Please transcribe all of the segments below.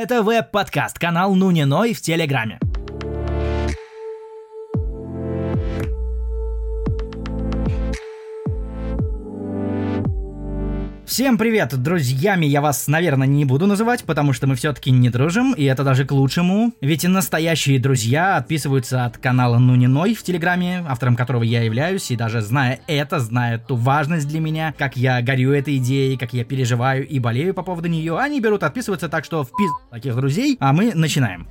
Это веб-подкаст, канал Нуниной в Телеграме. Всем привет, друзьями я вас, наверное, не буду называть, потому что мы все-таки не дружим, и это даже к лучшему. Ведь и настоящие друзья отписываются от канала Нуниной в Телеграме, автором которого я являюсь, и даже зная это, зная ту важность для меня, как я горю этой идеей, как я переживаю и болею по поводу нее, они берут отписываться, так что в пиз таких друзей, а мы начинаем.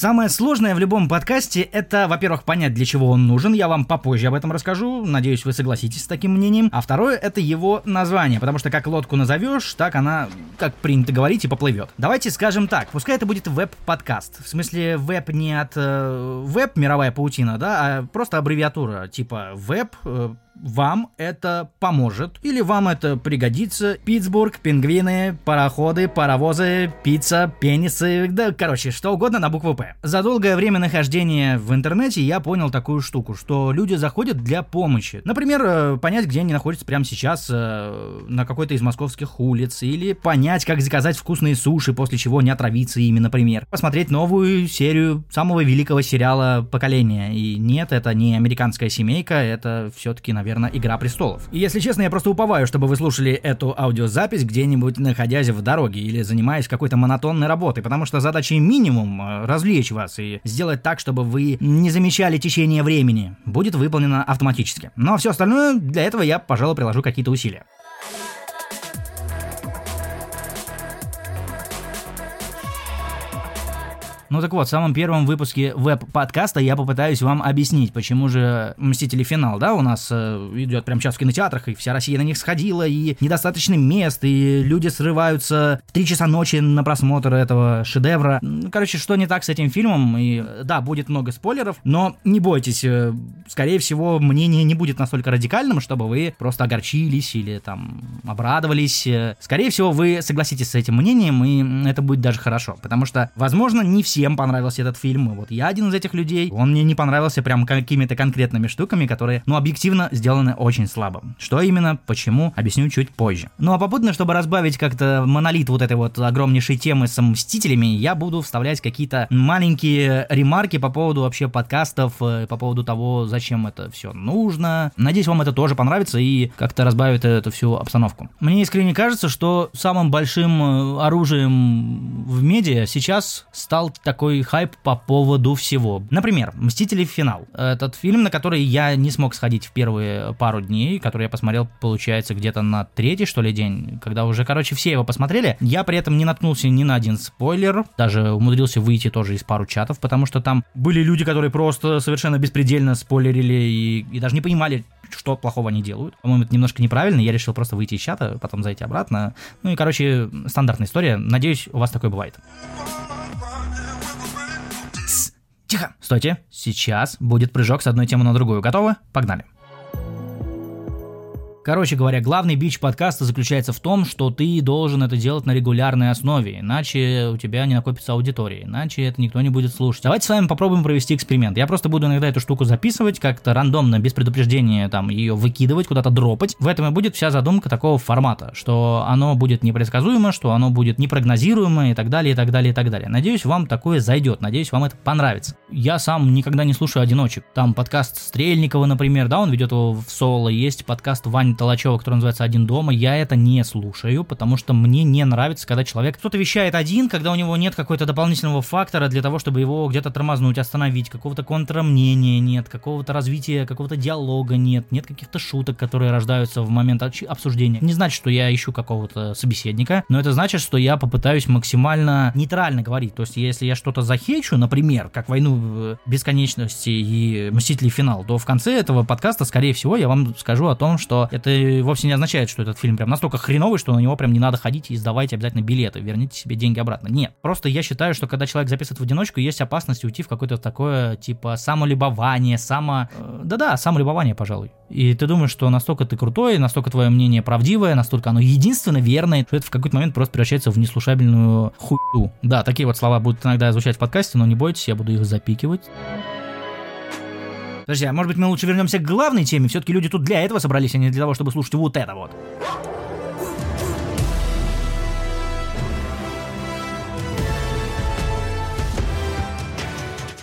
Самое сложное в любом подкасте — это, во-первых, понять, для чего он нужен, я вам попозже об этом расскажу, надеюсь, вы согласитесь с таким мнением. А второе — это его название, потому что как лодку назовешь, так она, как принято говорить, и поплывет. Давайте скажем так, пускай это будет веб-подкаст, в смысле веб не от э, веб, мировая паутина, да, а просто аббревиатура, типа веб, э, вам это поможет или вам это пригодится. Питтсбург, пингвины, пароходы, паровозы, пицца, пенисы, да, короче, что угодно на букву П. За долгое время нахождения в интернете я понял такую штуку, что люди заходят для помощи. Например, э, понять, где они находятся прямо сейчас э, на какой-то из московских улиц, или понять, как заказать вкусные суши, после чего не отравиться ими, например. Посмотреть новую серию самого великого сериала поколения. И нет, это не американская семейка, это все-таки, наверное, наверное, «Игра престолов». И если честно, я просто уповаю, чтобы вы слушали эту аудиозапись где-нибудь находясь в дороге или занимаясь какой-то монотонной работой, потому что задача минимум э, развлечь вас и сделать так, чтобы вы не замечали течение времени, будет выполнена автоматически. Но все остальное для этого я, пожалуй, приложу какие-то усилия. Ну так вот, в самом первом выпуске веб-подкаста я попытаюсь вам объяснить, почему же «Мстители. Финал», да, у нас э, идет прямо сейчас в кинотеатрах, и вся Россия на них сходила, и недостаточно мест, и люди срываются в 3 часа ночи на просмотр этого шедевра. Ну, короче, что не так с этим фильмом, и да, будет много спойлеров, но не бойтесь, э, скорее всего, мнение не будет настолько радикальным, чтобы вы просто огорчились или там обрадовались. Скорее всего, вы согласитесь с этим мнением, и это будет даже хорошо, потому что, возможно, не все всем понравился этот фильм. Вот я один из этих людей. Он мне не понравился прям какими-то конкретными штуками, которые, ну, объективно сделаны очень слабо. Что именно, почему, объясню чуть позже. Ну, а попутно, чтобы разбавить как-то монолит вот этой вот огромнейшей темы с Мстителями, я буду вставлять какие-то маленькие ремарки по поводу вообще подкастов, э, по поводу того, зачем это все нужно. Надеюсь, вам это тоже понравится и как-то разбавит эту всю обстановку. Мне искренне кажется, что самым большим э, оружием в медиа сейчас стал такой хайп по поводу всего. Например, «Мстители. Финал». Этот фильм, на который я не смог сходить в первые пару дней, который я посмотрел, получается, где-то на третий, что ли, день, когда уже, короче, все его посмотрели. Я при этом не наткнулся ни на один спойлер, даже умудрился выйти тоже из пару чатов, потому что там были люди, которые просто совершенно беспредельно спойлерили и, и даже не понимали, что плохого они делают. По-моему, это немножко неправильно, я решил просто выйти из чата, потом зайти обратно. Ну и, короче, стандартная история. Надеюсь, у вас такое бывает. Тихо! Стойте, сейчас будет прыжок с одной темы на другую. Готовы? Погнали! Короче говоря, главный бич подкаста заключается в том, что ты должен это делать на регулярной основе, иначе у тебя не накопится аудитория, иначе это никто не будет слушать. Давайте с вами попробуем провести эксперимент. Я просто буду иногда эту штуку записывать, как-то рандомно, без предупреждения, там, ее выкидывать, куда-то дропать. В этом и будет вся задумка такого формата, что оно будет непредсказуемо, что оно будет непрогнозируемо и так далее, и так далее, и так далее. Надеюсь, вам такое зайдет, надеюсь, вам это понравится. Я сам никогда не слушаю одиночек. Там подкаст Стрельникова, например, да, он ведет его в соло, есть подкаст Вань Ани Толачева, который называется «Один дома», я это не слушаю, потому что мне не нравится, когда человек кто-то вещает один, когда у него нет какой-то дополнительного фактора для того, чтобы его где-то тормознуть, остановить, какого-то контрамнения нет, какого-то развития, какого-то диалога нет, нет каких-то шуток, которые рождаются в момент обсуждения. Не значит, что я ищу какого-то собеседника, но это значит, что я попытаюсь максимально нейтрально говорить. То есть, если я что-то захечу, например, как «Войну бесконечности» и «Мстители. Финал», то в конце этого подкаста, скорее всего, я вам скажу о том, что это вовсе не означает, что этот фильм прям настолько хреновый, что на него прям не надо ходить и сдавайте обязательно билеты, верните себе деньги обратно. Нет. Просто я считаю, что когда человек записывает в одиночку, есть опасность уйти в какое-то такое, типа, самолюбование, само... Э, да-да, самолюбование, пожалуй. И ты думаешь, что настолько ты крутой, настолько твое мнение правдивое, настолько оно единственно верное, что это в какой-то момент просто превращается в неслушабельную хуйню. Да, такие вот слова будут иногда звучать в подкасте, но не бойтесь, я буду их запикивать. Подожди, а может быть мы лучше вернемся к главной теме? Все-таки люди тут для этого собрались, а не для того, чтобы слушать вот это вот.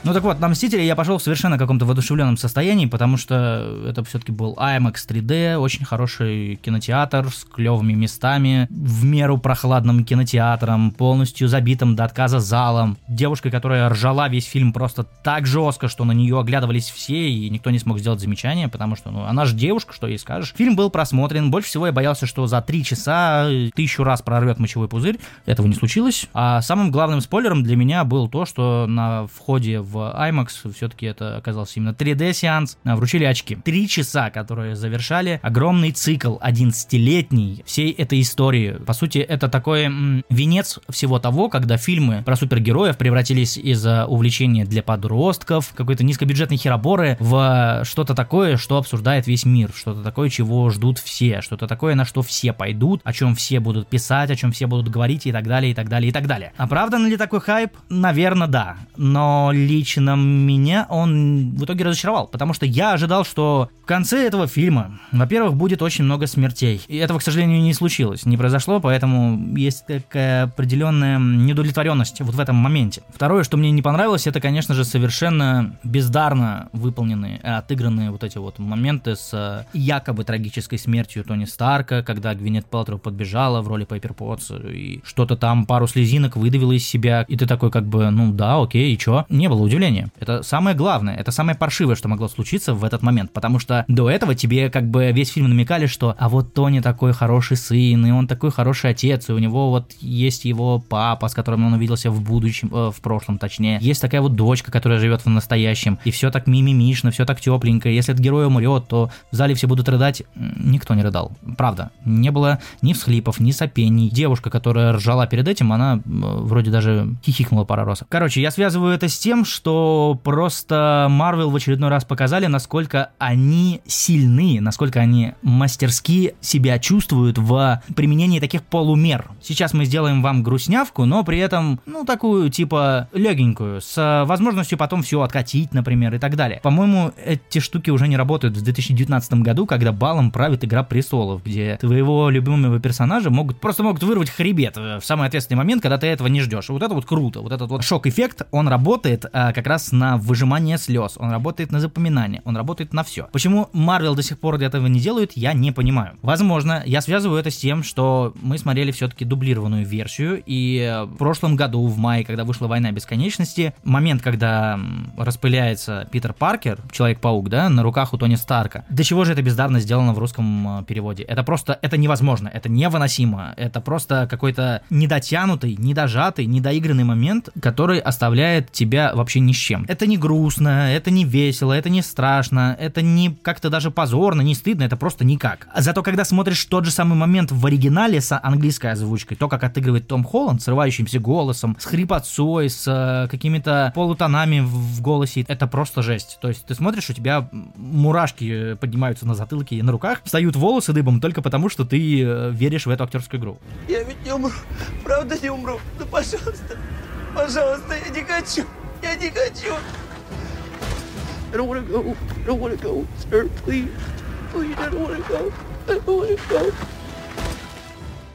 Ну так вот, на Мстители я пошел в совершенно каком-то воодушевленном состоянии, потому что это все-таки был IMAX 3D, очень хороший кинотеатр с клевыми местами, в меру прохладным кинотеатром, полностью забитым до отказа залом. Девушка, которая ржала весь фильм просто так жестко, что на нее оглядывались все, и никто не смог сделать замечание, потому что, ну, она же девушка, что ей скажешь. Фильм был просмотрен, больше всего я боялся, что за три часа тысячу раз прорвет мочевой пузырь, этого не случилось. А самым главным спойлером для меня был то, что на входе в IMAX, все-таки это оказался именно 3D-сеанс, а, вручили очки. Три часа, которые завершали огромный цикл 11-летний всей этой истории. По сути, это такой м, венец всего того, когда фильмы про супергероев превратились из увлечения для подростков, какой-то низкобюджетной хероборы, в что-то такое, что обсуждает весь мир, что-то такое, чего ждут все, что-то такое, на что все пойдут, о чем все будут писать, о чем все будут говорить и так далее, и так далее, и так далее. Оправдан ли такой хайп? Наверное, да. Но лично лично меня он в итоге разочаровал, потому что я ожидал, что в конце этого фильма, во-первых, будет очень много смертей. И этого, к сожалению, не случилось, не произошло, поэтому есть такая определенная неудовлетворенность вот в этом моменте. Второе, что мне не понравилось, это, конечно же, совершенно бездарно выполненные, отыгранные вот эти вот моменты с якобы трагической смертью Тони Старка, когда Гвинет Пелтроу подбежала в роли Пейпер Потс и что-то там пару слезинок выдавила из себя, и ты такой как бы, ну да, окей, и чё? Не было удивления удивление. Это самое главное, это самое паршивое, что могло случиться в этот момент, потому что до этого тебе как бы весь фильм намекали, что а вот Тони такой хороший сын, и он такой хороший отец, и у него вот есть его папа, с которым он увиделся в будущем, э, в прошлом точнее, есть такая вот дочка, которая живет в настоящем, и все так мимимишно, все так тепленько, если этот герой умрет, то в зале все будут рыдать, никто не рыдал, правда, не было ни всхлипов, ни сопений, девушка, которая ржала перед этим, она вроде даже хихикнула пару раз. Короче, я связываю это с тем, что что просто Marvel в очередной раз показали, насколько они сильны, насколько они мастерски себя чувствуют в применении таких полумер. Сейчас мы сделаем вам грустнявку, но при этом, ну, такую, типа, легенькую, с возможностью потом все откатить, например, и так далее. По-моему, эти штуки уже не работают в 2019 году, когда балом правит Игра Престолов, где твоего любимого персонажа могут просто могут вырвать хребет в самый ответственный момент, когда ты этого не ждешь. Вот это вот круто, вот этот вот шок-эффект, он работает, а, как раз на выжимание слез, он работает на запоминание, он работает на все. Почему Марвел до сих пор этого не делают, я не понимаю. Возможно, я связываю это с тем, что мы смотрели все-таки дублированную версию, и в прошлом году, в мае, когда вышла «Война бесконечности», момент, когда распыляется Питер Паркер, Человек-паук, да, на руках у Тони Старка. До чего же это бездарно сделано в русском э, переводе? Это просто, это невозможно, это невыносимо, это просто какой-то недотянутый, недожатый, недоигранный момент, который оставляет тебя вообще ни с чем. Это не грустно, это не весело, это не страшно, это не как-то даже позорно, не стыдно, это просто никак. Зато когда смотришь тот же самый момент в оригинале с английской озвучкой, то, как отыгрывает Том Холланд, срывающимся голосом, с хрипотцой, с э, какими-то полутонами в голосе, это просто жесть. То есть ты смотришь, у тебя мурашки поднимаются на затылке и на руках, встают волосы дыбом только потому, что ты э, веришь в эту актерскую игру. Я ведь не умру, правда не умру. Ну, пожалуйста, пожалуйста, я не хочу. Daddy got you. I don't want to go. I don't want to go, sir. Please. Please, I don't want to go. I don't want to go.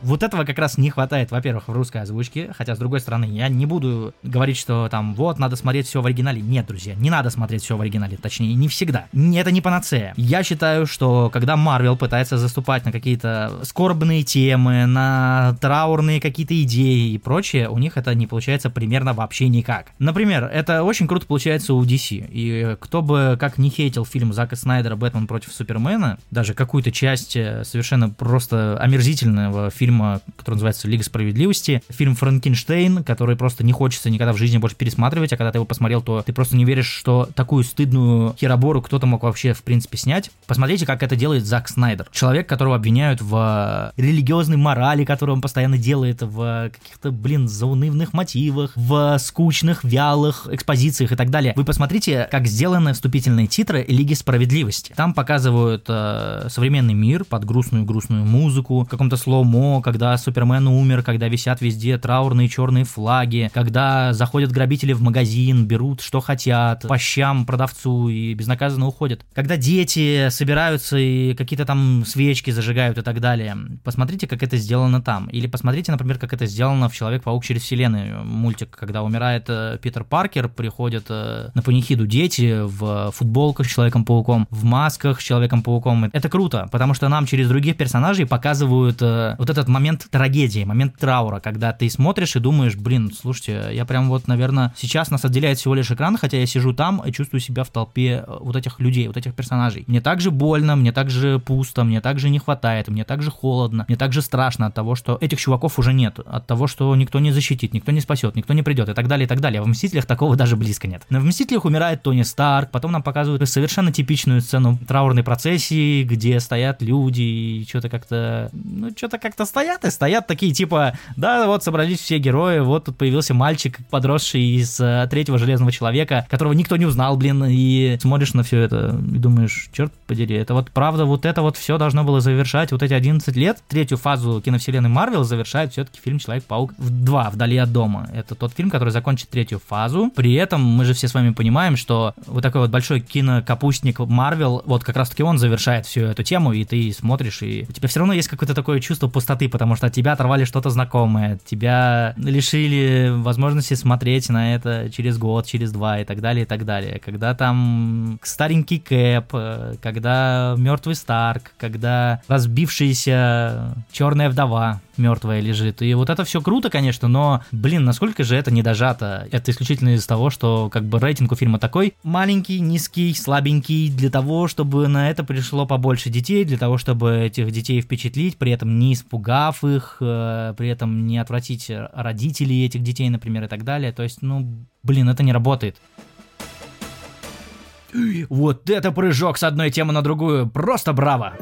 Вот этого как раз не хватает, во-первых, в русской озвучке, хотя, с другой стороны, я не буду говорить, что там, вот, надо смотреть все в оригинале. Нет, друзья, не надо смотреть все в оригинале, точнее, не всегда. Это не панацея. Я считаю, что когда Марвел пытается заступать на какие-то скорбные темы, на траурные какие-то идеи и прочее, у них это не получается примерно вообще никак. Например, это очень круто получается у DC, и кто бы как не хейтил фильм Зака Снайдера «Бэтмен против Супермена», даже какую-то часть э, совершенно просто омерзительного фильма фильма, который называется «Лига справедливости», фильм «Франкенштейн», который просто не хочется никогда в жизни больше пересматривать, а когда ты его посмотрел, то ты просто не веришь, что такую стыдную херобору кто-то мог вообще, в принципе, снять. Посмотрите, как это делает Зак Снайдер. Человек, которого обвиняют в религиозной морали, которую он постоянно делает, в каких-то, блин, заунывных мотивах, в скучных, вялых экспозициях и так далее. Вы посмотрите, как сделаны вступительные титры Лиги справедливости. Там показывают э, современный мир под грустную-грустную музыку, в каком-то слоумо, когда Супермен умер, когда висят везде траурные черные флаги, когда заходят грабители в магазин, берут что хотят, по щам продавцу и безнаказанно уходят. Когда дети собираются и какие-то там свечки зажигают и так далее. Посмотрите, как это сделано там. Или посмотрите, например, как это сделано в «Человек-паук через вселенную» мультик, когда умирает э, Питер Паркер, приходят э, на панихиду дети в футболках с Человеком-пауком, в масках с Человеком-пауком. Это круто, потому что нам через других персонажей показывают э, вот этот момент трагедии, момент траура, когда ты смотришь и думаешь, блин, слушайте, я прям вот, наверное, сейчас нас отделяет всего лишь экран, хотя я сижу там и чувствую себя в толпе э, вот этих людей, вот этих персонажей. Мне также больно, мне также пусто, мне также не хватает, мне также холодно, мне также страшно от того, что этих чуваков уже нет, от того, что никто не защитит, никто не спасет, никто не придет и так далее, и так далее. В Мстителях такого даже близко нет. Но в Мстителях умирает Тони Старк, потом нам показывают совершенно типичную сцену траурной процессии, где стоят люди и что-то как-то, ну, что-то как-то стоят и стоят такие, типа, да, вот собрались все герои, вот тут появился мальчик, подросший из э, третьего Железного Человека, которого никто не узнал, блин, и смотришь на все это и думаешь, черт подери, это вот правда, вот это вот все должно было завершать вот эти 11 лет. Третью фазу киновселенной Марвел завершает все-таки фильм Человек-паук 2, «Вдали от дома». Это тот фильм, который закончит третью фазу. При этом мы же все с вами понимаем, что вот такой вот большой кинокапустник Марвел, вот как раз-таки он завершает всю эту тему, и ты смотришь, и у тебя все равно есть какое-то такое чувство пустоты, потому что от тебя оторвали что-то знакомое, тебя лишили возможности смотреть на это через год, через два и так далее, и так далее. Когда там старенький Кэп, э, когда мертвый Старк, когда разбившаяся черная вдова, мертвая лежит. И вот это все круто, конечно, но, блин, насколько же это не дожато. Это исключительно из того, что как бы рейтинг у фильма такой маленький, низкий, слабенький, для того, чтобы на это пришло побольше детей, для того, чтобы этих детей впечатлить, при этом не испугав их, э, при этом не отвратить родителей этих детей, например, и так далее. То есть, ну, блин, это не работает. Вот это прыжок с одной темы на другую. Просто браво!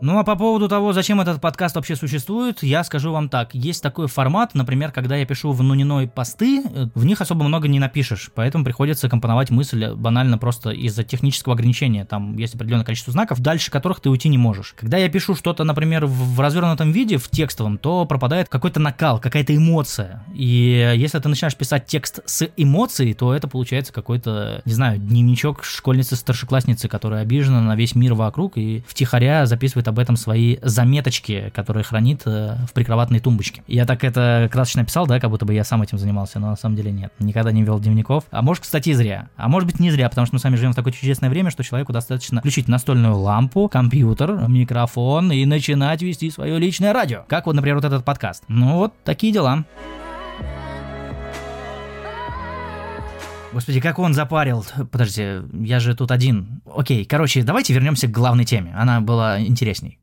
Ну а по поводу того, зачем этот подкаст вообще существует, я скажу вам так. Есть такой формат, например, когда я пишу в Нуниной посты, э, в них особо много не напишешь, поэтому приходится компоновать мысль банально просто из-за технического ограничения. Там есть определенное количество знаков, дальше которых ты уйти не можешь. Когда я пишу что-то, например, в развернутом виде, в текстовом, то пропадает какой-то накал, какая-то эмоция. И если ты начинаешь писать текст с эмоцией, то это получается какой-то, не знаю, дневничок школьницы-старшеклассницы, которая обижена на весь мир вокруг и втихаря записывает об этом свои заметочки, которые хранит э, в прикроватной тумбочке. Я так это красочно писал, да, как будто бы я сам этим занимался, но на самом деле нет. Никогда не вел дневников. А может, кстати, и зря. А может быть, не зря, потому что мы с вами живем в такое чудесное время, что человеку достаточно включить настольную лампу, компьютер, микрофон и начинать вести свое личное радио. Как вот, например, вот этот подкаст. Ну вот, такие дела. Господи, как он запарил. Подожди, я же тут один. Окей, короче, давайте вернемся к главной теме. Она была интересней.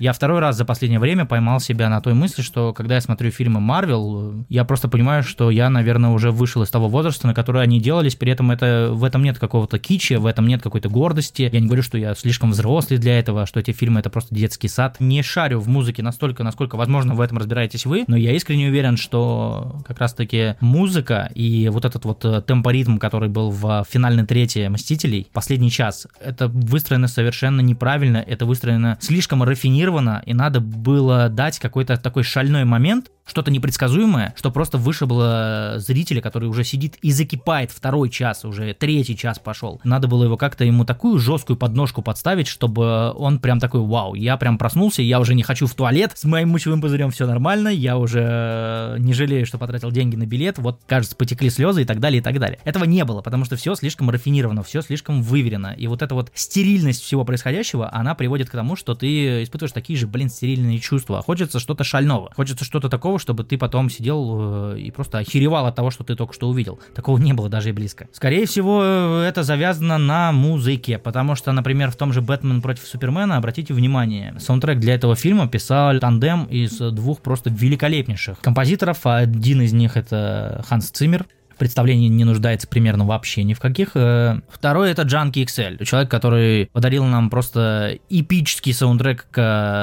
Я второй раз за последнее время поймал себя на той мысли, что когда я смотрю фильмы Марвел, я просто понимаю, что я, наверное, уже вышел из того возраста, на который они делались, при этом это, в этом нет какого-то кича, в этом нет какой-то гордости. Я не говорю, что я слишком взрослый для этого, что эти фильмы это просто детский сад. Не шарю в музыке настолько, насколько, возможно, в этом разбираетесь вы, но я искренне уверен, что как раз-таки музыка и вот этот вот э, темпоритм, который был в финальной трети Мстителей, последний час, это выстроено совершенно неправильно, это выстроено слишком рафинированно, запланировано, и надо было дать какой-то такой шальной момент, что-то непредсказуемое, что просто вышибло зрителя, который уже сидит и закипает второй час, уже третий час пошел. Надо было его как-то ему такую жесткую подножку подставить, чтобы он прям такой, вау, я прям проснулся, я уже не хочу в туалет, с моим мочевым пузырем все нормально, я уже не жалею, что потратил деньги на билет, вот, кажется, потекли слезы и так далее, и так далее. Этого не было, потому что все слишком рафинировано, все слишком выверено, и вот эта вот стерильность всего происходящего, она приводит к тому, что ты испытываешь такие же, блин, стерильные чувства. Хочется что-то шального, хочется что-то такого, чтобы ты потом сидел э, и просто охеревал от того, что ты только что увидел. Такого не было даже и близко. Скорее всего, э, это завязано на музыке, потому что, например, в том же «Бэтмен против Супермена», обратите внимание, саундтрек для этого фильма писал тандем из двух просто великолепнейших композиторов. Один из них это Ханс Циммер, представлении не нуждается примерно вообще ни в каких. Э, второй это Джанки XL, человек, который подарил нам просто эпический саундтрек к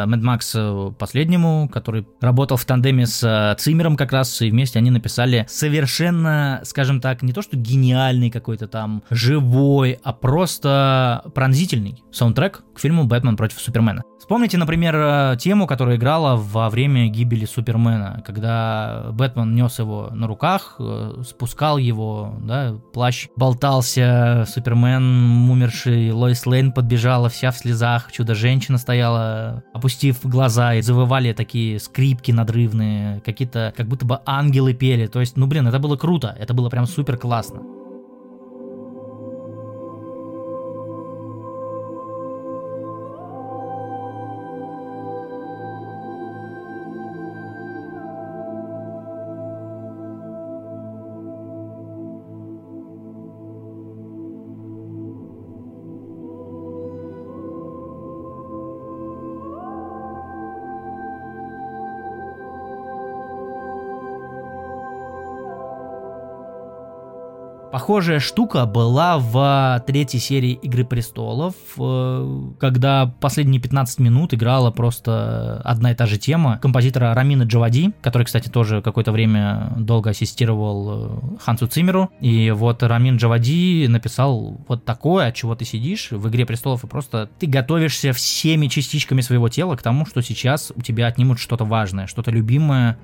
Mad Max последнему, который работал в тандеме с Цимером как раз, и вместе они написали совершенно, скажем так, не то что гениальный какой-то там живой, а просто пронзительный саундтрек к фильму «Бэтмен против Супермена». Вспомните, например, э, тему, которая играла во время гибели Супермена, когда Бэтмен нес его на руках, э, спускал его, да, плащ болтался, Супермен, умерший, Лоис Лейн подбежала вся в слезах, чудо-женщина стояла, опустив глаза, и завывали такие скрипки надрывные, какие-то, как будто бы ангелы пели, то есть, ну блин, это было круто, это было прям супер классно. Похожая штука была в третьей серии Игры престолов, э, когда последние 15 минут играла просто одна и та же тема композитора Рамина Джавади, который, кстати, тоже какое-то время долго ассистировал э, Хансу Цимеру. И вот Рамин Джавади написал вот такое, от чего ты сидишь в Игре престолов, и просто ты готовишься всеми частичками своего тела к тому, что сейчас у тебя отнимут что-то важное, что-то любимое,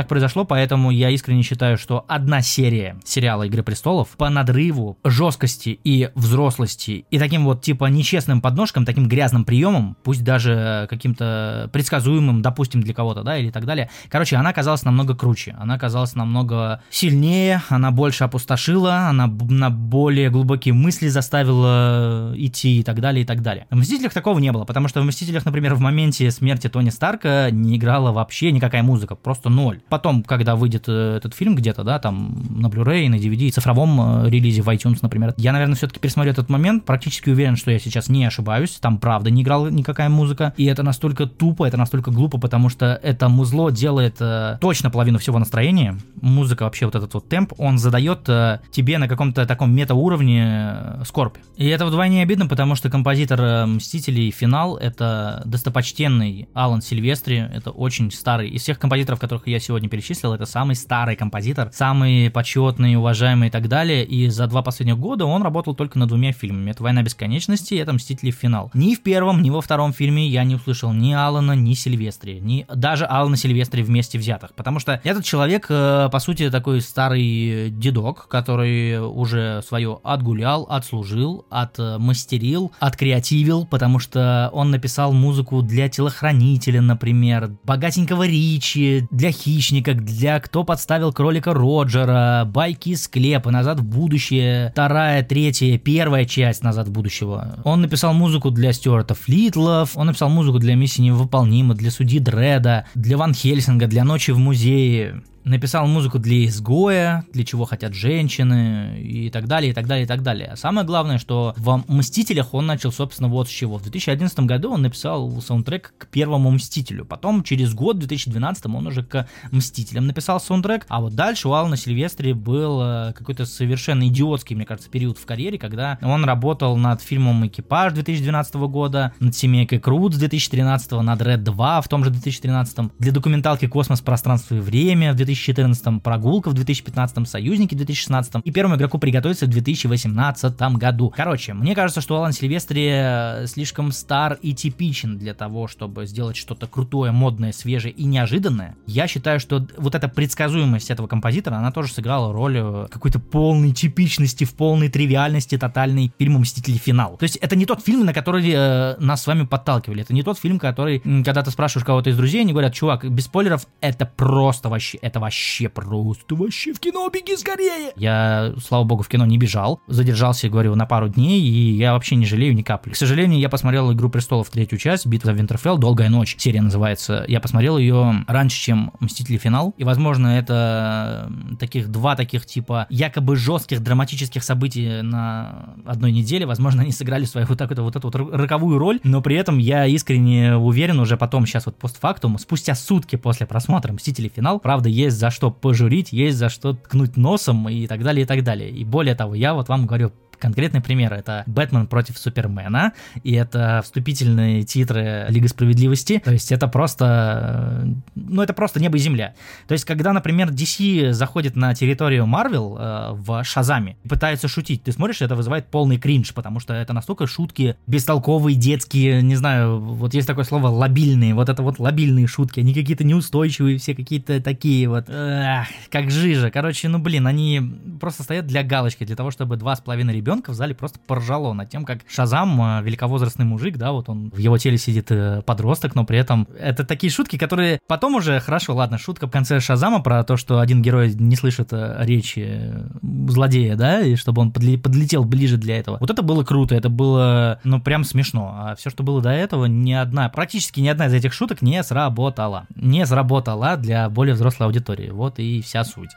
Так произошло, поэтому я искренне считаю, что одна серия сериала «Игры престолов» по надрыву, жесткости и взрослости и таким вот типа нечестным подножкам, таким грязным приемом, пусть даже каким-то предсказуемым, допустим, для кого-то, да, или так далее. Короче, она оказалась намного круче, она оказалась намного сильнее, она больше опустошила, она на более глубокие мысли заставила идти и так далее, и так далее. В «Мстителях» такого не было, потому что в «Мстителях», например, в моменте смерти Тони Старка не играла вообще никакая музыка, просто ноль потом, когда выйдет э, этот фильм где-то, да, там на Blu-ray, на DVD, цифровом э, релизе в iTunes, например, я, наверное, все-таки пересмотрю этот момент, практически уверен, что я сейчас не ошибаюсь, там правда не играла никакая музыка, и это настолько тупо, это настолько глупо, потому что это музло делает э, точно половину всего настроения, музыка вообще вот этот вот темп, он задает э, тебе на каком-то таком мета-уровне э, скорбь. И это вдвойне обидно, потому что композитор э, Мстителей Финал это достопочтенный Алан Сильвестри, это очень старый, из всех композиторов, которых я сегодня сегодня перечислил, это самый старый композитор, самый почетный, уважаемый и так далее. И за два последних года он работал только над двумя фильмами. Это «Война бесконечности» и это «Мстители. Финал». Ни в первом, ни во втором фильме я не услышал ни Алана, ни Сильвестри, ни даже Алана Сильвестри вместе взятых. Потому что этот человек, э, по сути, такой старый дедок, который уже свое отгулял, отслужил, отмастерил, откреативил, потому что он написал музыку для телохранителя, например, богатенького Ричи, для хищника, хищника, для кто подставил кролика Роджера, байки из склепа, назад в будущее, вторая, третья, первая часть назад в будущего. Он написал музыку для Стюарта Флитлов, он написал музыку для миссии невыполнима, для судьи Дреда, для Ван Хельсинга, для ночи в музее написал музыку для изгоя, для чего хотят женщины и так далее, и так далее, и так далее. Самое главное, что в «Мстителях» он начал, собственно, вот с чего. В 2011 году он написал саундтрек к первому «Мстителю». Потом, через год, в 2012 он уже к «Мстителям» написал саундтрек. А вот дальше у Алана Сильвестри был э, какой-то совершенно идиотский, мне кажется, период в карьере, когда он работал над фильмом «Экипаж» 2012 года, над «Семейкой Крут» 2013, над «Ред 2» в том же 2013, для документалки «Космос, пространство и время» в 2014 2014, Прогулка в 2015, Союзники в 2016 и первому игроку приготовиться в 2018 году. Короче, мне кажется, что Алан Сильвестри э, слишком стар и типичен для того, чтобы сделать что-то крутое, модное, свежее и неожиданное. Я считаю, что вот эта предсказуемость этого композитора, она тоже сыграла роль э, какой-то полной типичности, в полной тривиальности тотальной фильма «Мстители. Финал». То есть это не тот фильм, на который э, нас с вами подталкивали. Это не тот фильм, который, когда ты спрашиваешь кого-то из друзей, они говорят, чувак, без спойлеров, это просто вообще, это вообще просто вообще в кино беги скорее. Я, слава богу, в кино не бежал, задержался, говорю, на пару дней, и я вообще не жалею ни капли. К сожалению, я посмотрел «Игру престолов» третью часть, «Битва за Винтерфелл», «Долгая ночь», серия называется. Я посмотрел ее раньше, чем «Мстители. Финал», и, возможно, это таких два таких типа якобы жестких драматических событий на одной неделе, возможно, они сыграли свою вот, так, вот эту вот роковую роль, но при этом я искренне уверен уже потом, сейчас вот постфактум, спустя сутки после просмотра «Мстители. Финал», правда, есть за что пожурить, есть за что ткнуть носом и так далее, и так далее. И более того, я вот вам говорю Конкретный пример это Бэтмен против Супермена, и это вступительные титры Лига Справедливости. То есть это просто, ну это просто небо и земля. То есть когда, например, DC заходит на территорию Marvel э, в Шазаме и пытается шутить, ты смотришь, это вызывает полный кринж, потому что это настолько шутки бестолковые, детские, не знаю, вот есть такое слово лобильные, вот это вот лобильные шутки, они какие-то неустойчивые, все какие-то такие вот, эх, как жижа. Короче, ну блин, они просто стоят для галочки, для того, чтобы два с половиной ребенка ребенка в зале просто поржало над тем, как Шазам, э, великовозрастный мужик, да, вот он в его теле сидит э, подросток, но при этом это такие шутки, которые потом уже, хорошо, ладно, шутка в конце Шазама про то, что один герой не слышит э, речи злодея, да, и чтобы он подлетел ближе для этого. Вот это было круто, это было, ну, прям смешно. А все, что было до этого, ни одна, практически ни одна из этих шуток не сработала. Не сработала для более взрослой аудитории. Вот и вся суть.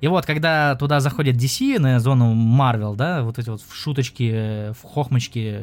И вот, когда туда заходит DC на зону Marvel, да, вот эти вот шуточки, в хохмочки,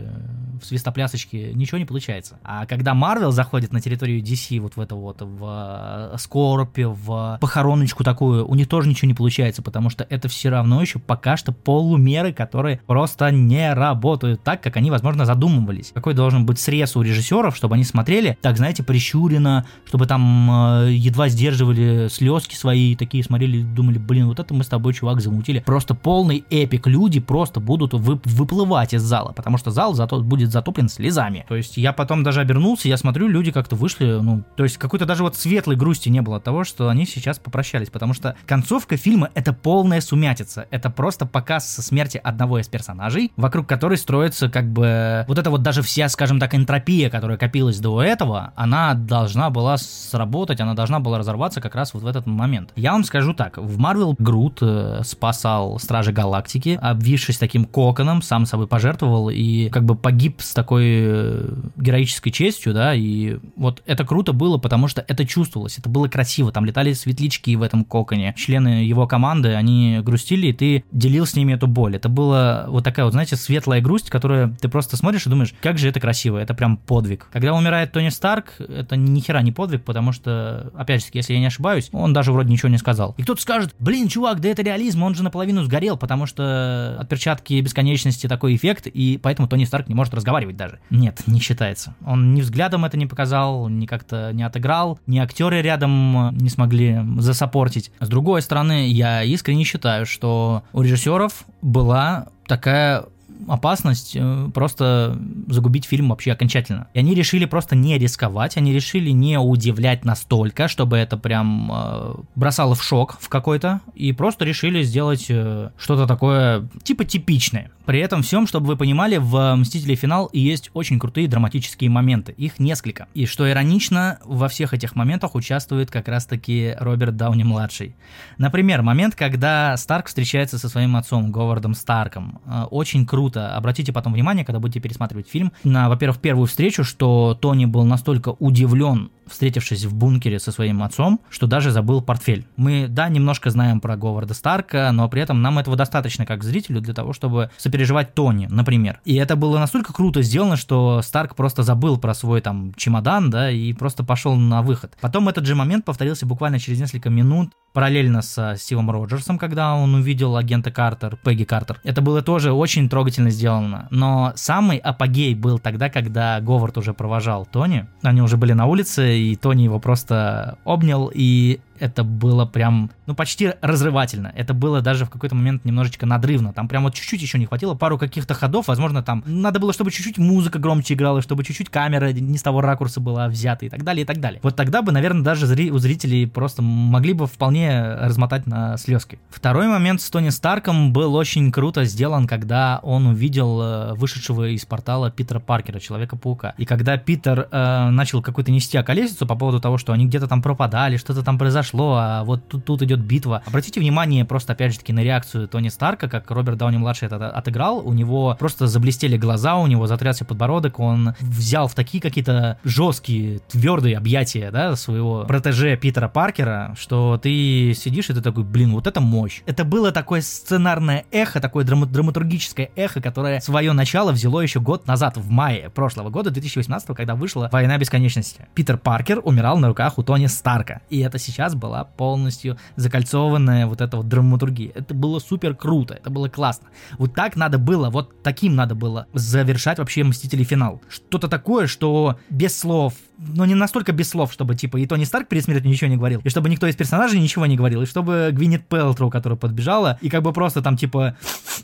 в свистоплясочки, ничего не получается. А когда Marvel заходит на территорию DC, вот в это вот, в Скорпе, в похороночку такую, у них тоже ничего не получается, потому что это все равно еще пока что полумеры, которые просто не работают так, как они, возможно, задумывались. Какой должен быть срез у режиссеров, чтобы они смотрели, так, знаете, прищуренно, чтобы там э, едва сдерживали слезки свои, такие смотрели, думали, блин, вот это мы с тобой, чувак, замутили. Просто полный эпик. Люди просто будут вы, выплывать из зала, потому что зал зато будет затоплен слезами. То есть я потом даже обернулся, я смотрю, люди как-то вышли, ну, то есть какой-то даже вот светлой грусти не было от того, что они сейчас попрощались, потому что концовка фильма это полная сумятица. Это просто показ смерти одного из персонажей, вокруг которой строится как бы вот это вот даже вся, скажем так, энтропия, которая копилась до этого, она должна была сработать, она должна была разорваться как раз вот в этот момент. Я вам скажу так, в Marvel Грут э, спасал Стражи Галактики, обвившись таким коконом, сам собой пожертвовал и как бы погиб с такой э, героической честью, да, и вот это круто было, потому что это чувствовалось, это было красиво, там летали светлячки в этом коконе, члены его команды, они грустили, и ты делил с ними эту боль. Это была вот такая вот, знаете, светлая грусть, которая ты просто смотришь и думаешь, как же это красиво, это прям подвиг. Когда умирает Тони Старк, это ни хера не подвиг, потому что, опять же, если я не ошибаюсь, он даже вроде ничего не сказал. И кто-то скажет, блин, чувак, да это реализм, он же наполовину сгорел, потому что от перчатки бесконечности такой эффект, и поэтому Тони Старк не может разговаривать даже. Нет, не считается. Он ни взглядом это не показал, ни как-то не отыграл, ни актеры рядом не смогли засопортить. С другой стороны, я искренне считаю, что у режиссеров была такая опасность э, просто загубить фильм вообще окончательно. И они решили просто не рисковать, они решили не удивлять настолько, чтобы это прям э, бросало в шок в какой-то, и просто решили сделать э, что-то такое типа типичное. При этом всем, чтобы вы понимали, в «Мстителе. Финал» есть очень крутые драматические моменты. Их несколько. И что иронично, во всех этих моментах участвует как раз-таки Роберт Дауни-младший. Например, момент, когда Старк встречается со своим отцом, Говардом Старком. Э, очень круто. Обратите потом внимание, когда будете пересматривать фильм, на, во-первых, первую встречу, что Тони был настолько удивлен встретившись в бункере со своим отцом, что даже забыл портфель. Мы, да, немножко знаем про Говарда Старка, но при этом нам этого достаточно как зрителю для того, чтобы сопереживать Тони, например. И это было настолько круто сделано, что Старк просто забыл про свой там чемодан, да, и просто пошел на выход. Потом этот же момент повторился буквально через несколько минут параллельно со Стивом Роджерсом, когда он увидел агента Картер, Пегги Картер. Это было тоже очень трогательно сделано. Но самый апогей был тогда, когда Говард уже провожал Тони. Они уже были на улице, и Тони его просто обнял, и это было прям, ну, почти разрывательно. Это было даже в какой-то момент немножечко надрывно. Там прям вот чуть-чуть еще не хватило, пару каких-то ходов, возможно, там надо было, чтобы чуть-чуть музыка громче играла, чтобы чуть-чуть камера не с того ракурса была взята и так далее, и так далее. Вот тогда бы, наверное, даже зри- у зрителей просто могли бы вполне размотать на слезки. Второй момент с Тони Старком был очень круто сделан, когда он увидел э, вышедшего из портала Питера Паркера, Человека-паука. И когда Питер э, начал какую-то нести околесицу по поводу того, что они где-то там пропадали, что-то там произошло, а вот тут, тут идет битва. Обратите внимание просто, опять же таки, на реакцию Тони Старка, как Роберт Дауни-младший это отыграл. У него просто заблестели глаза, у него затрясся подбородок, он взял в такие какие-то жесткие, твердые объятия, да, своего протеже Питера Паркера, что ты сидишь и ты такой, блин, вот это мощь. Это было такое сценарное эхо, такое драма- драматургическое эхо, которое свое начало взяло еще год назад, в мае прошлого года, 2018, когда вышла «Война бесконечности». Питер Паркер умирал на руках у Тони Старка. И это сейчас была полностью закольцованная вот эта вот драматургия. Это было супер круто, это было классно. Вот так надо было, вот таким надо было завершать вообще «Мстители. Финал». Что-то такое, что без слов, но не настолько без слов, чтобы типа и Тони Старк перед смертью ничего не говорил, и чтобы никто из персонажей ничего не говорил, и чтобы Гвинет Пелтроу, которая подбежала, и как бы просто там типа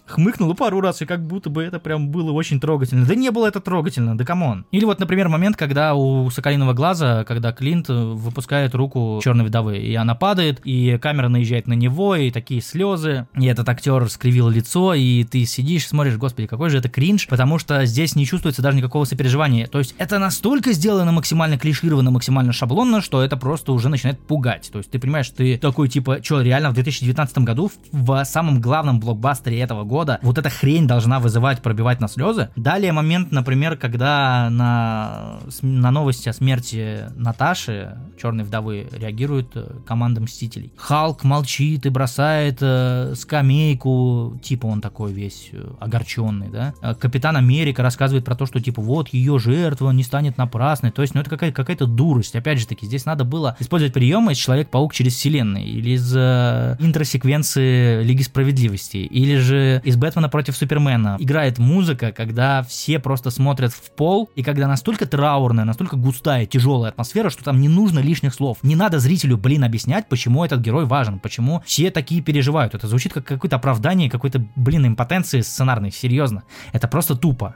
хмыкнула пару раз, и как будто бы это прям было очень трогательно. Да не было это трогательно, да come on. Или вот, например, момент, когда у Соколиного глаза, когда Клинт выпускает руку черной вдовы, и она падает, и камера наезжает на него, и такие слезы, и этот актер скривил лицо, и ты сидишь, смотришь, господи, какой же это кринж, потому что здесь не чувствуется даже никакого сопереживания. То есть это настолько сделано максимально клишированно, максимально шаблонно, что это просто уже начинает пугать. То есть ты понимаешь, ты такой типа, что реально в 2019 году в самом главном блокбастере этого года вот эта хрень должна вызывать, пробивать на слезы. Далее момент, например, когда на, на новости о смерти Наташи, черной вдовы, реагирует э, команда Мстителей. Халк молчит и бросает э, скамейку, типа он такой весь э, огорченный, да. Э, Капитан Америка рассказывает про то, что типа вот ее жертва не станет напрасной. То есть, ну это какая- какая-то дурость. Опять же таки, здесь надо было использовать приемы из Человек-паук через вселенные, или из э, интросеквенции Лиги Справедливости, или же из Бэтмена против Супермена. Играет музыка, когда все просто смотрят в пол, и когда настолько траурная, настолько густая, тяжелая атмосфера, что там не нужно лишних слов. Не надо зрителю, блин, объяснять, почему этот герой важен, почему все такие переживают. Это звучит как какое-то оправдание какой-то, блин, импотенции сценарной, серьезно. Это просто тупо.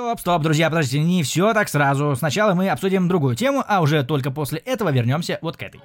Стоп, стоп, друзья, подождите, не все так сразу. Сначала мы обсудим другую тему, а уже только после этого вернемся вот к этой.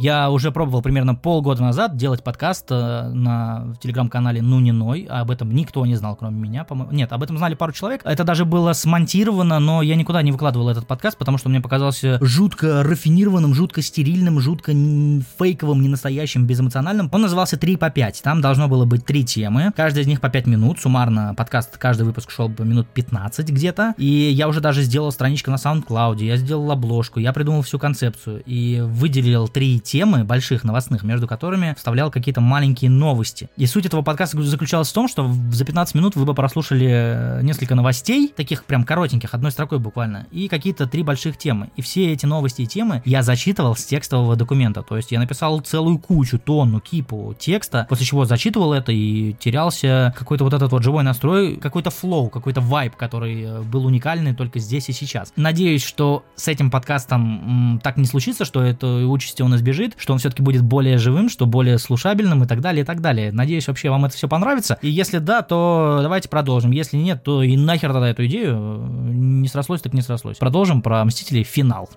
Я уже пробовал примерно полгода назад делать подкаст э, на в телеграм-канале Ну не Ной. Об этом никто не знал, кроме меня. по-моему. Нет, об этом знали пару человек. Это даже было смонтировано, но я никуда не выкладывал этот подкаст, потому что мне показался жутко рафинированным, жутко стерильным, жутко фейковым, ненастоящим, безэмоциональным. Он назывался 3 по 5. Там должно было быть три темы. Каждая из них по 5 минут. Суммарно подкаст, каждый выпуск шел бы минут 15 где-то. И я уже даже сделал страничку на SoundCloud, я сделал обложку, я придумал всю концепцию и выделил три темы больших новостных, между которыми вставлял какие-то маленькие новости. И суть этого подкаста заключалась в том, что за 15 минут вы бы прослушали э, несколько новостей, таких прям коротеньких, одной строкой буквально, и какие-то три больших темы. И все эти новости и темы я зачитывал с текстового документа. То есть я написал целую кучу, тонну, кипу текста, после чего зачитывал это и терялся какой-то вот этот вот живой настрой, какой-то флоу, какой-то вайб, который э, был уникальный только здесь и сейчас. Надеюсь, что с этим подкастом так не случится, что этой участи он избежит, что он все-таки будет более живым, что более слушабельным и так далее, и так далее. Надеюсь, вообще вам это все понравится. И если да, то давайте продолжим. Если нет, то и нахер тогда эту идею. Э, Не срослось, так не срослось. Продолжим про Мстителей финал.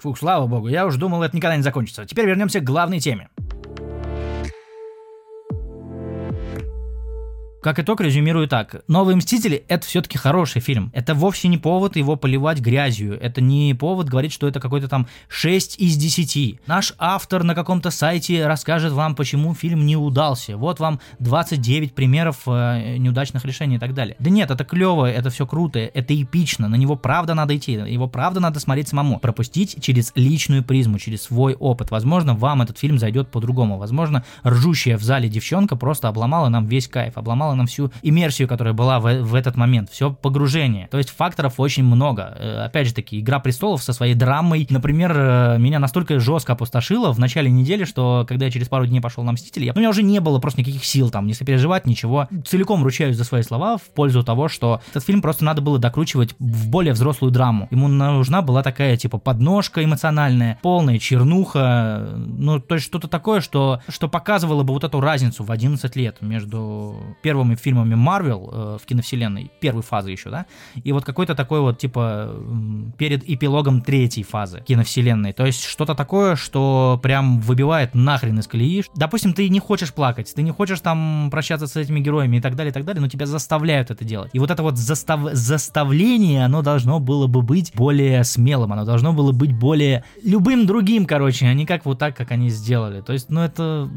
Фух, слава богу, я уж думал, это никогда не закончится. Теперь вернемся к главной теме. Как итог, резюмирую так. «Новые Мстители» — это все-таки хороший фильм. Это вовсе не повод его поливать грязью. Это не повод говорить, что это какой-то там 6 из 10. Наш автор на каком-то сайте расскажет вам, почему фильм не удался. Вот вам 29 примеров э, неудачных решений и так далее. Да нет, это клево, это все круто, это эпично, на него правда надо идти, его правда надо смотреть самому. Пропустить через личную призму, через свой опыт. Возможно, вам этот фильм зайдет по-другому. Возможно, ржущая в зале девчонка просто обломала нам весь кайф, обломала нам всю иммерсию, которая была в, в этот момент, все погружение. То есть факторов очень много. Э, опять же таки, «Игра престолов» со своей драмой, например, э, меня настолько жестко опустошила в начале недели, что когда я через пару дней пошел на «Мстители», я, у меня уже не было просто никаких сил там, не сопереживать, ничего. Целиком ручаюсь за свои слова в пользу того, что этот фильм просто надо было докручивать в более взрослую драму. Ему нужна была такая, типа, подножка эмоциональная, полная чернуха, ну, то есть что-то такое, что, что показывало бы вот эту разницу в 11 лет между первыми фильмами Марвел э, в киновселенной, первой фазы еще, да, и вот какой-то такой вот, типа, перед эпилогом третьей фазы киновселенной. То есть что-то такое, что прям выбивает нахрен из колеи. Допустим, ты не хочешь плакать, ты не хочешь там прощаться с этими героями и так далее, и так далее, но тебя заставляют это делать. И вот это вот застав... заставление, оно должно было бы быть более смелым, оно должно было быть более любым другим, короче, а не как вот так, как они сделали. То есть, ну это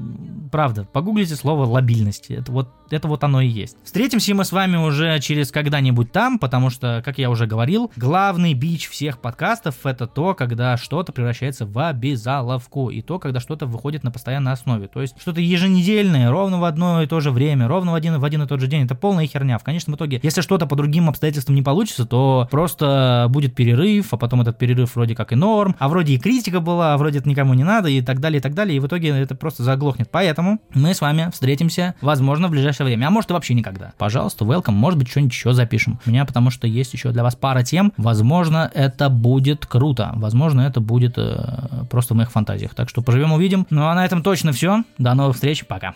правда. Погуглите слово лобильность. Это вот, это вот оно и есть. Встретимся мы с вами уже через когда-нибудь там, потому что, как я уже говорил, главный бич всех подкастов это то, когда что-то превращается в обязаловку, и то, когда что-то выходит на постоянной основе. То есть что-то еженедельное, ровно в одно и то же время, ровно в один, в один и тот же день. Это полная херня. В конечном итоге, если что-то по другим обстоятельствам не получится, то просто будет перерыв, а потом этот перерыв вроде как и норм, а вроде и критика была, а вроде это никому не надо, и так далее, и так далее, и в итоге это просто заглохнет. Поэтому мы с вами встретимся, возможно, в ближайшее время, а может и вообще никогда. Пожалуйста, welcome, может быть, что-нибудь еще запишем. У меня потому что есть еще для вас пара тем, возможно, это будет круто, возможно, это будет э, просто в моих фантазиях. Так что поживем, увидим. Ну а на этом точно все. До новых встреч, пока.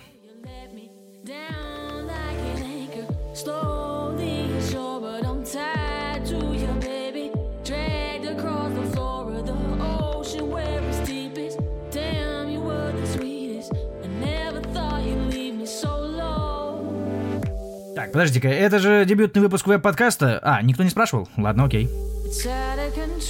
Так, подожди-ка, это же дебютный выпуск веб-подкаста. А, никто не спрашивал? Ладно, окей. can't